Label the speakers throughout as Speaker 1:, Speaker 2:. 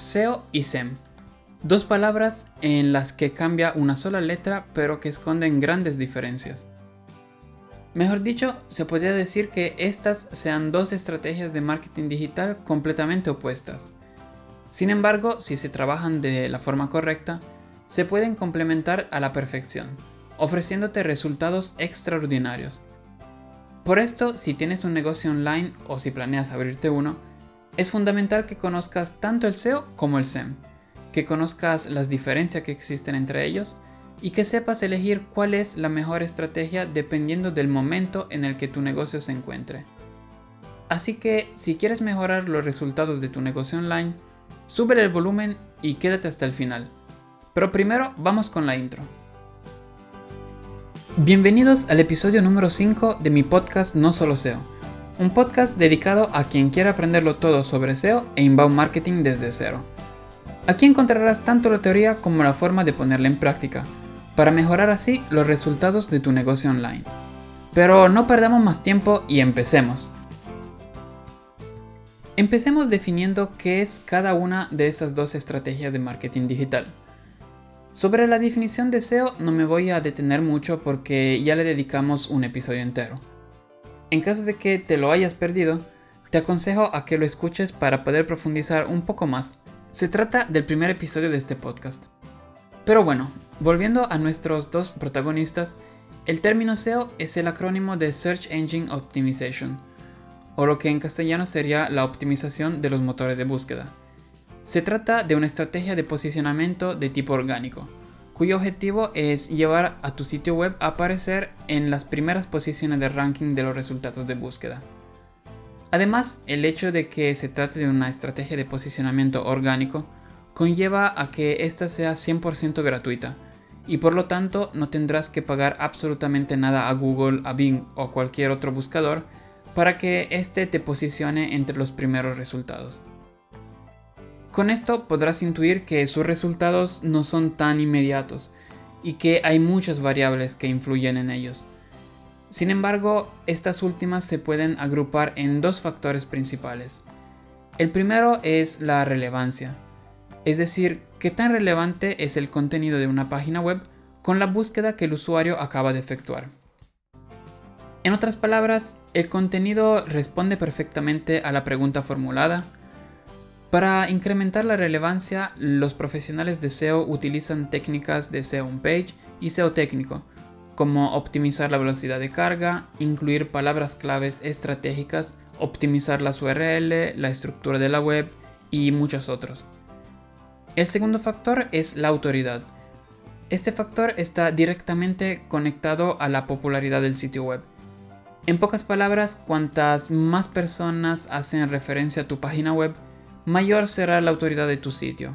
Speaker 1: SEO y SEM. Dos palabras en las que cambia una sola letra pero que esconden grandes diferencias. Mejor dicho, se podría decir que estas sean dos estrategias de marketing digital completamente opuestas. Sin embargo, si se trabajan de la forma correcta, se pueden complementar a la perfección, ofreciéndote resultados extraordinarios. Por esto, si tienes un negocio online o si planeas abrirte uno, es fundamental que conozcas tanto el SEO como el SEM, que conozcas las diferencias que existen entre ellos y que sepas elegir cuál es la mejor estrategia dependiendo del momento en el que tu negocio se encuentre. Así que si quieres mejorar los resultados de tu negocio online, sube el volumen y quédate hasta el final. Pero primero vamos con la intro. Bienvenidos al episodio número 5 de mi podcast No Solo SEO, un podcast dedicado a quien quiera aprenderlo todo sobre SEO e inbound marketing desde cero. Aquí encontrarás tanto la teoría como la forma de ponerla en práctica, para mejorar así los resultados de tu negocio online. Pero no perdamos más tiempo y empecemos. Empecemos definiendo qué es cada una de esas dos estrategias de marketing digital. Sobre la definición de SEO no me voy a detener mucho porque ya le dedicamos un episodio entero. En caso de que te lo hayas perdido, te aconsejo a que lo escuches para poder profundizar un poco más. Se trata del primer episodio de este podcast. Pero bueno, volviendo a nuestros dos protagonistas, el término SEO es el acrónimo de Search Engine Optimization, o lo que en castellano sería la optimización de los motores de búsqueda. Se trata de una estrategia de posicionamiento de tipo orgánico, cuyo objetivo es llevar a tu sitio web a aparecer en las primeras posiciones de ranking de los resultados de búsqueda. Además, el hecho de que se trate de una estrategia de posicionamiento orgánico conlleva a que ésta sea 100% gratuita y por lo tanto no tendrás que pagar absolutamente nada a Google, a Bing o cualquier otro buscador para que éste te posicione entre los primeros resultados. Con esto podrás intuir que sus resultados no son tan inmediatos y que hay muchas variables que influyen en ellos. Sin embargo, estas últimas se pueden agrupar en dos factores principales. El primero es la relevancia, es decir, qué tan relevante es el contenido de una página web con la búsqueda que el usuario acaba de efectuar. En otras palabras, el contenido responde perfectamente a la pregunta formulada. Para incrementar la relevancia, los profesionales de SEO utilizan técnicas de SEO on-page y SEO técnico, como optimizar la velocidad de carga, incluir palabras claves estratégicas, optimizar las URL, la estructura de la web y muchos otros. El segundo factor es la autoridad. Este factor está directamente conectado a la popularidad del sitio web. En pocas palabras, cuantas más personas hacen referencia a tu página web, mayor será la autoridad de tu sitio.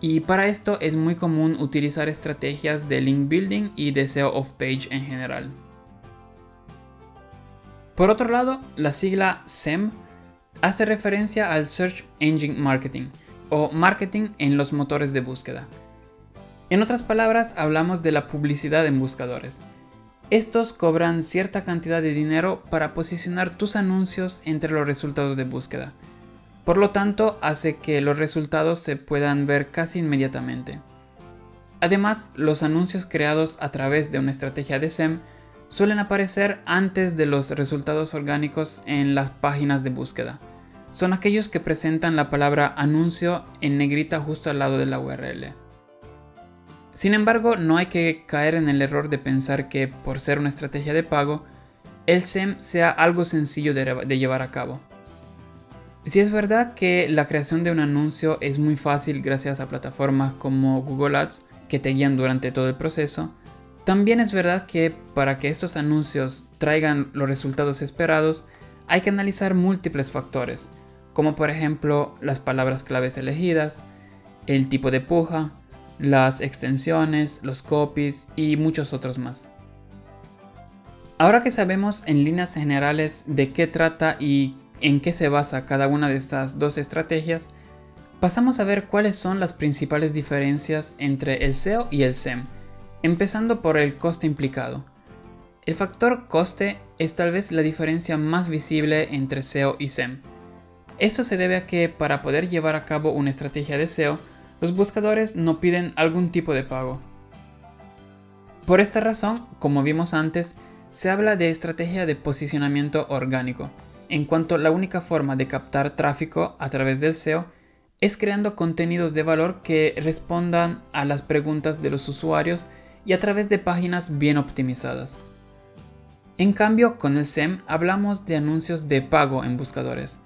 Speaker 1: Y para esto es muy común utilizar estrategias de link building y de SEO off page en general. Por otro lado, la sigla SEM hace referencia al Search Engine Marketing o marketing en los motores de búsqueda. En otras palabras, hablamos de la publicidad en buscadores. Estos cobran cierta cantidad de dinero para posicionar tus anuncios entre los resultados de búsqueda. Por lo tanto, hace que los resultados se puedan ver casi inmediatamente. Además, los anuncios creados a través de una estrategia de SEM suelen aparecer antes de los resultados orgánicos en las páginas de búsqueda. Son aquellos que presentan la palabra anuncio en negrita justo al lado de la URL. Sin embargo, no hay que caer en el error de pensar que por ser una estrategia de pago, el SEM sea algo sencillo de, llevar a cabo. Si es verdad que la creación de un anuncio es muy fácil gracias a plataformas como Google Ads que te guían durante todo el proceso, también es verdad que para que estos anuncios traigan los resultados esperados, hay que analizar múltiples factores, como por ejemplo las palabras claves elegidas, el tipo de puja, las extensiones, los copies y muchos otros más. Ahora que sabemos en líneas generales de qué trata y en qué se basa cada una de estas dos estrategias, pasamos a ver cuáles son las principales diferencias entre el SEO y el SEM, empezando por el coste implicado. El factor coste es tal vez la diferencia más visible entre SEO y SEM. Esto se debe a que para poder llevar a cabo una estrategia de SEO, los buscadores no piden algún tipo de pago. Por esta razón, como vimos antes, se habla de estrategia de posicionamiento orgánico, en cuanto la única forma de captar tráfico a través del SEO es creando contenidos de valor que respondan a las preguntas de los usuarios y a través de páginas bien optimizadas. En cambio, con el SEM hablamos de anuncios de pago en buscadores.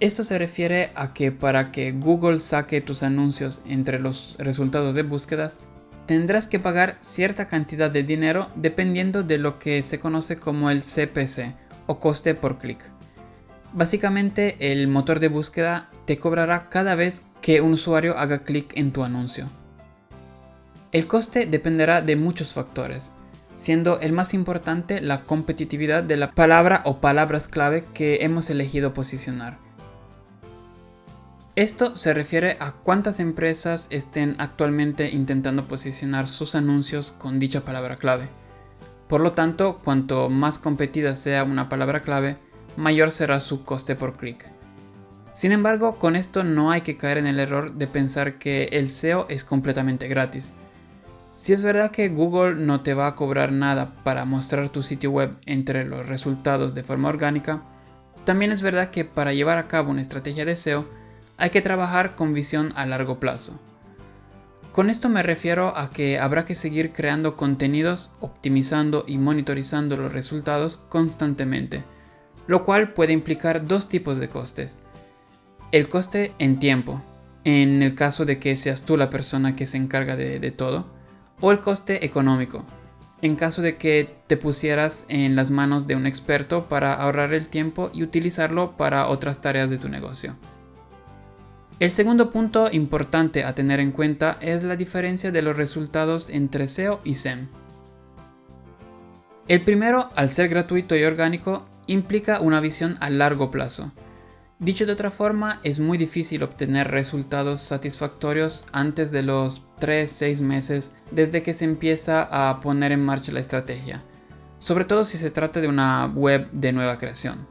Speaker 1: Esto se refiere a que para que Google saque tus anuncios entre los resultados de búsquedas, tendrás que pagar cierta cantidad de dinero dependiendo de lo que se conoce como el CPC o coste por clic. Básicamente el motor de búsqueda te cobrará cada vez que un usuario haga clic en tu anuncio. El coste dependerá de muchos factores, siendo el más importante la competitividad de la palabra o palabras clave que hemos elegido posicionar. Esto se refiere a cuántas empresas estén actualmente intentando posicionar sus anuncios con dicha palabra clave. Por lo tanto, cuanto más competida sea una palabra clave, mayor será su coste por clic. Sin embargo, con esto no hay que caer en el error de pensar que el SEO es completamente gratis. Si es verdad que Google no te va a cobrar nada para mostrar tu sitio web entre los resultados de forma orgánica, también es verdad que para llevar a cabo una estrategia de SEO hay que trabajar con visión a largo plazo. Con esto me refiero a que habrá que seguir creando contenidos, optimizando y monitorizando los resultados constantemente, lo cual puede implicar dos tipos de costes. El coste en tiempo, en el caso de que seas tú la persona que se encarga de, todo, o el coste económico, en caso de que te pusieras en las manos de un experto para ahorrar el tiempo y utilizarlo para otras tareas de tu negocio. El segundo punto importante a tener en cuenta es la diferencia de los resultados entre SEO y SEM. El primero, al ser gratuito y orgánico, implica una visión a largo plazo. Dicho de otra forma, es muy difícil obtener resultados satisfactorios antes de los 3-6 meses desde que se empieza a poner en marcha la estrategia, sobre todo si se trata de una web de nueva creación.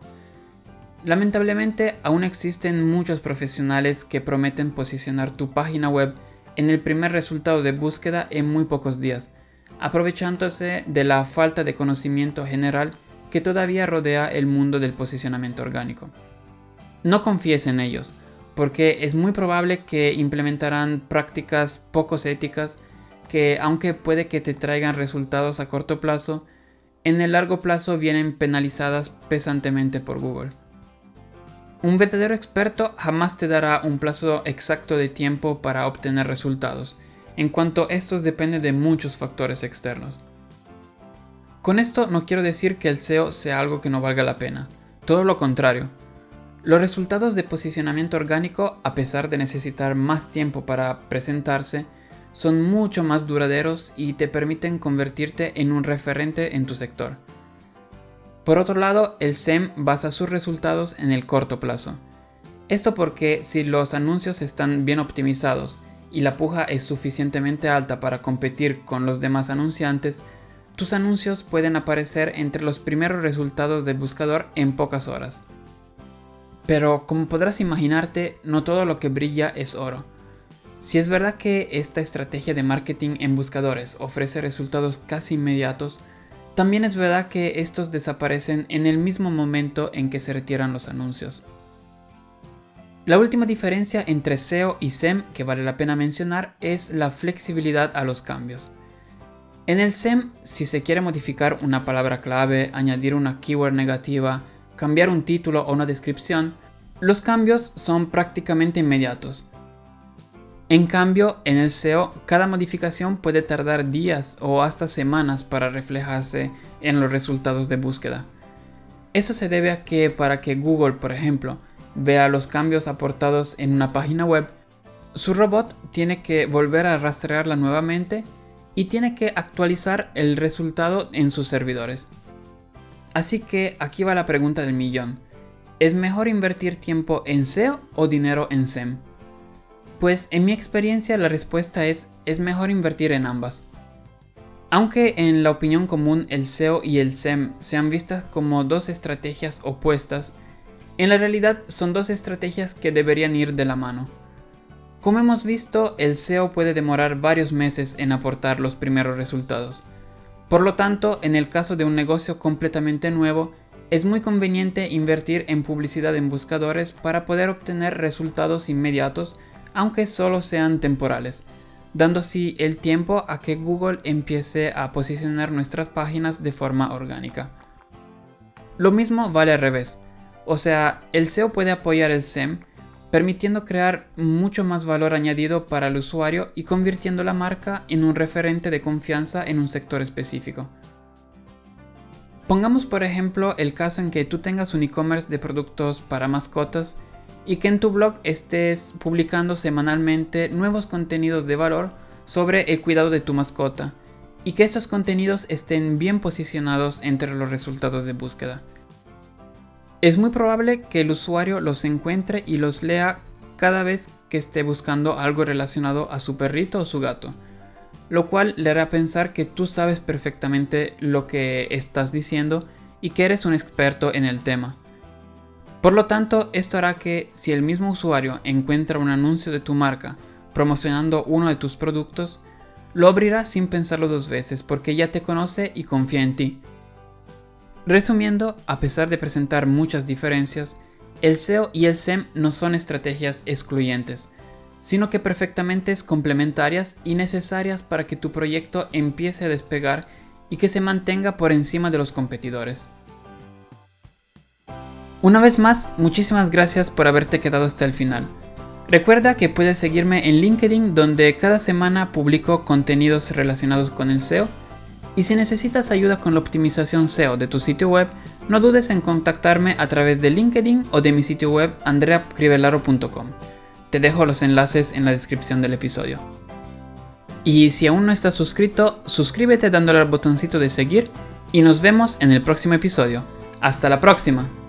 Speaker 1: Lamentablemente, aún existen muchos profesionales que prometen posicionar tu página web en el primer resultado de búsqueda en muy pocos días, aprovechándose de la falta de conocimiento general que todavía rodea el mundo del posicionamiento orgánico. No confíes en ellos, porque es muy probable que implementarán prácticas poco éticas que, aunque puede que te traigan resultados a corto plazo, en el largo plazo vienen penalizadas pesantemente por Google. Un verdadero experto jamás te dará un plazo exacto de tiempo para obtener resultados, en cuanto estos dependen de muchos factores externos. Con esto no quiero decir que el SEO sea algo que no valga la pena, todo lo contrario, los resultados de posicionamiento orgánico, a pesar de necesitar más tiempo para presentarse, son mucho más duraderos y te permiten convertirte en un referente en tu sector. Por otro lado, el SEM basa sus resultados en el corto plazo. Esto porque si los anuncios están bien optimizados y la puja es suficientemente alta para competir con los demás anunciantes, tus anuncios pueden aparecer entre los primeros resultados del buscador en pocas horas. Pero como podrás imaginarte, no todo lo que brilla es oro. Si es verdad que esta estrategia de marketing en buscadores ofrece resultados casi inmediatos, también es verdad que estos desaparecen en el mismo momento en que se retiran los anuncios. La última diferencia entre SEO y SEM que vale la pena mencionar es la flexibilidad a los cambios. En el SEM, si se quiere modificar una palabra clave, añadir una keyword negativa, cambiar un título o una descripción, los cambios son prácticamente inmediatos. En cambio, en el SEO, cada modificación puede tardar días o hasta semanas para reflejarse en los resultados de búsqueda. Eso se debe a que para que Google, por ejemplo, vea los cambios aportados en una página web, su robot tiene que volver a rastrearla nuevamente y tiene que actualizar el resultado en sus servidores. Así que aquí va la pregunta del millón. ¿Es mejor invertir tiempo en SEO o dinero en SEM? Pues en mi experiencia la respuesta es es mejor invertir en ambas. Aunque en la opinión común el SEO y el SEM sean vistas como dos estrategias opuestas, En la realidad son dos estrategias que deberían ir de la mano. Como hemos visto, el SEO puede demorar varios meses en aportar los primeros resultados. Por lo tanto, en el caso de un negocio completamente nuevo, es muy conveniente invertir en publicidad en buscadores para poder obtener resultados inmediatos, aunque solo sean temporales, dando así el tiempo a que Google empiece a posicionar nuestras páginas de forma orgánica. Lo mismo vale al revés, o sea, el SEO puede apoyar el SEM, permitiendo crear mucho más valor añadido para el usuario y convirtiendo la marca en un referente de confianza en un sector específico. Pongamos por ejemplo el caso en que tú tengas un e-commerce de productos para mascotas y que en tu blog estés publicando semanalmente nuevos contenidos de valor sobre el cuidado de tu mascota y que estos contenidos estén bien posicionados entre los resultados de búsqueda. Es muy probable que el usuario los encuentre y los lea cada vez que esté buscando algo relacionado a su perrito o su gato, lo cual le hará pensar que tú sabes perfectamente lo que estás diciendo y que eres un experto en el tema. Por lo tanto, esto hará que si el mismo usuario encuentra un anuncio de tu marca promocionando uno de tus productos, lo abrirá sin pensarlo dos veces porque ya te conoce y confía en ti. Resumiendo, a pesar de presentar muchas diferencias, el SEO y el SEM no son estrategias excluyentes, sino que perfectamente complementarias y necesarias para que tu proyecto empiece a despegar y que se mantenga por encima de los competidores. Una vez más, muchísimas gracias por haberte quedado hasta el final. Recuerda que puedes seguirme en LinkedIn donde cada semana publico contenidos relacionados con el SEO y si necesitas ayuda con la optimización SEO de tu sitio web, no dudes en contactarme a través de LinkedIn o de mi sitio web andreacrivelaro.com. Te dejo los enlaces en la descripción del episodio. Y si aún no estás suscrito, suscríbete dándole al botoncito de seguir y nos vemos en el próximo episodio. ¡Hasta la próxima!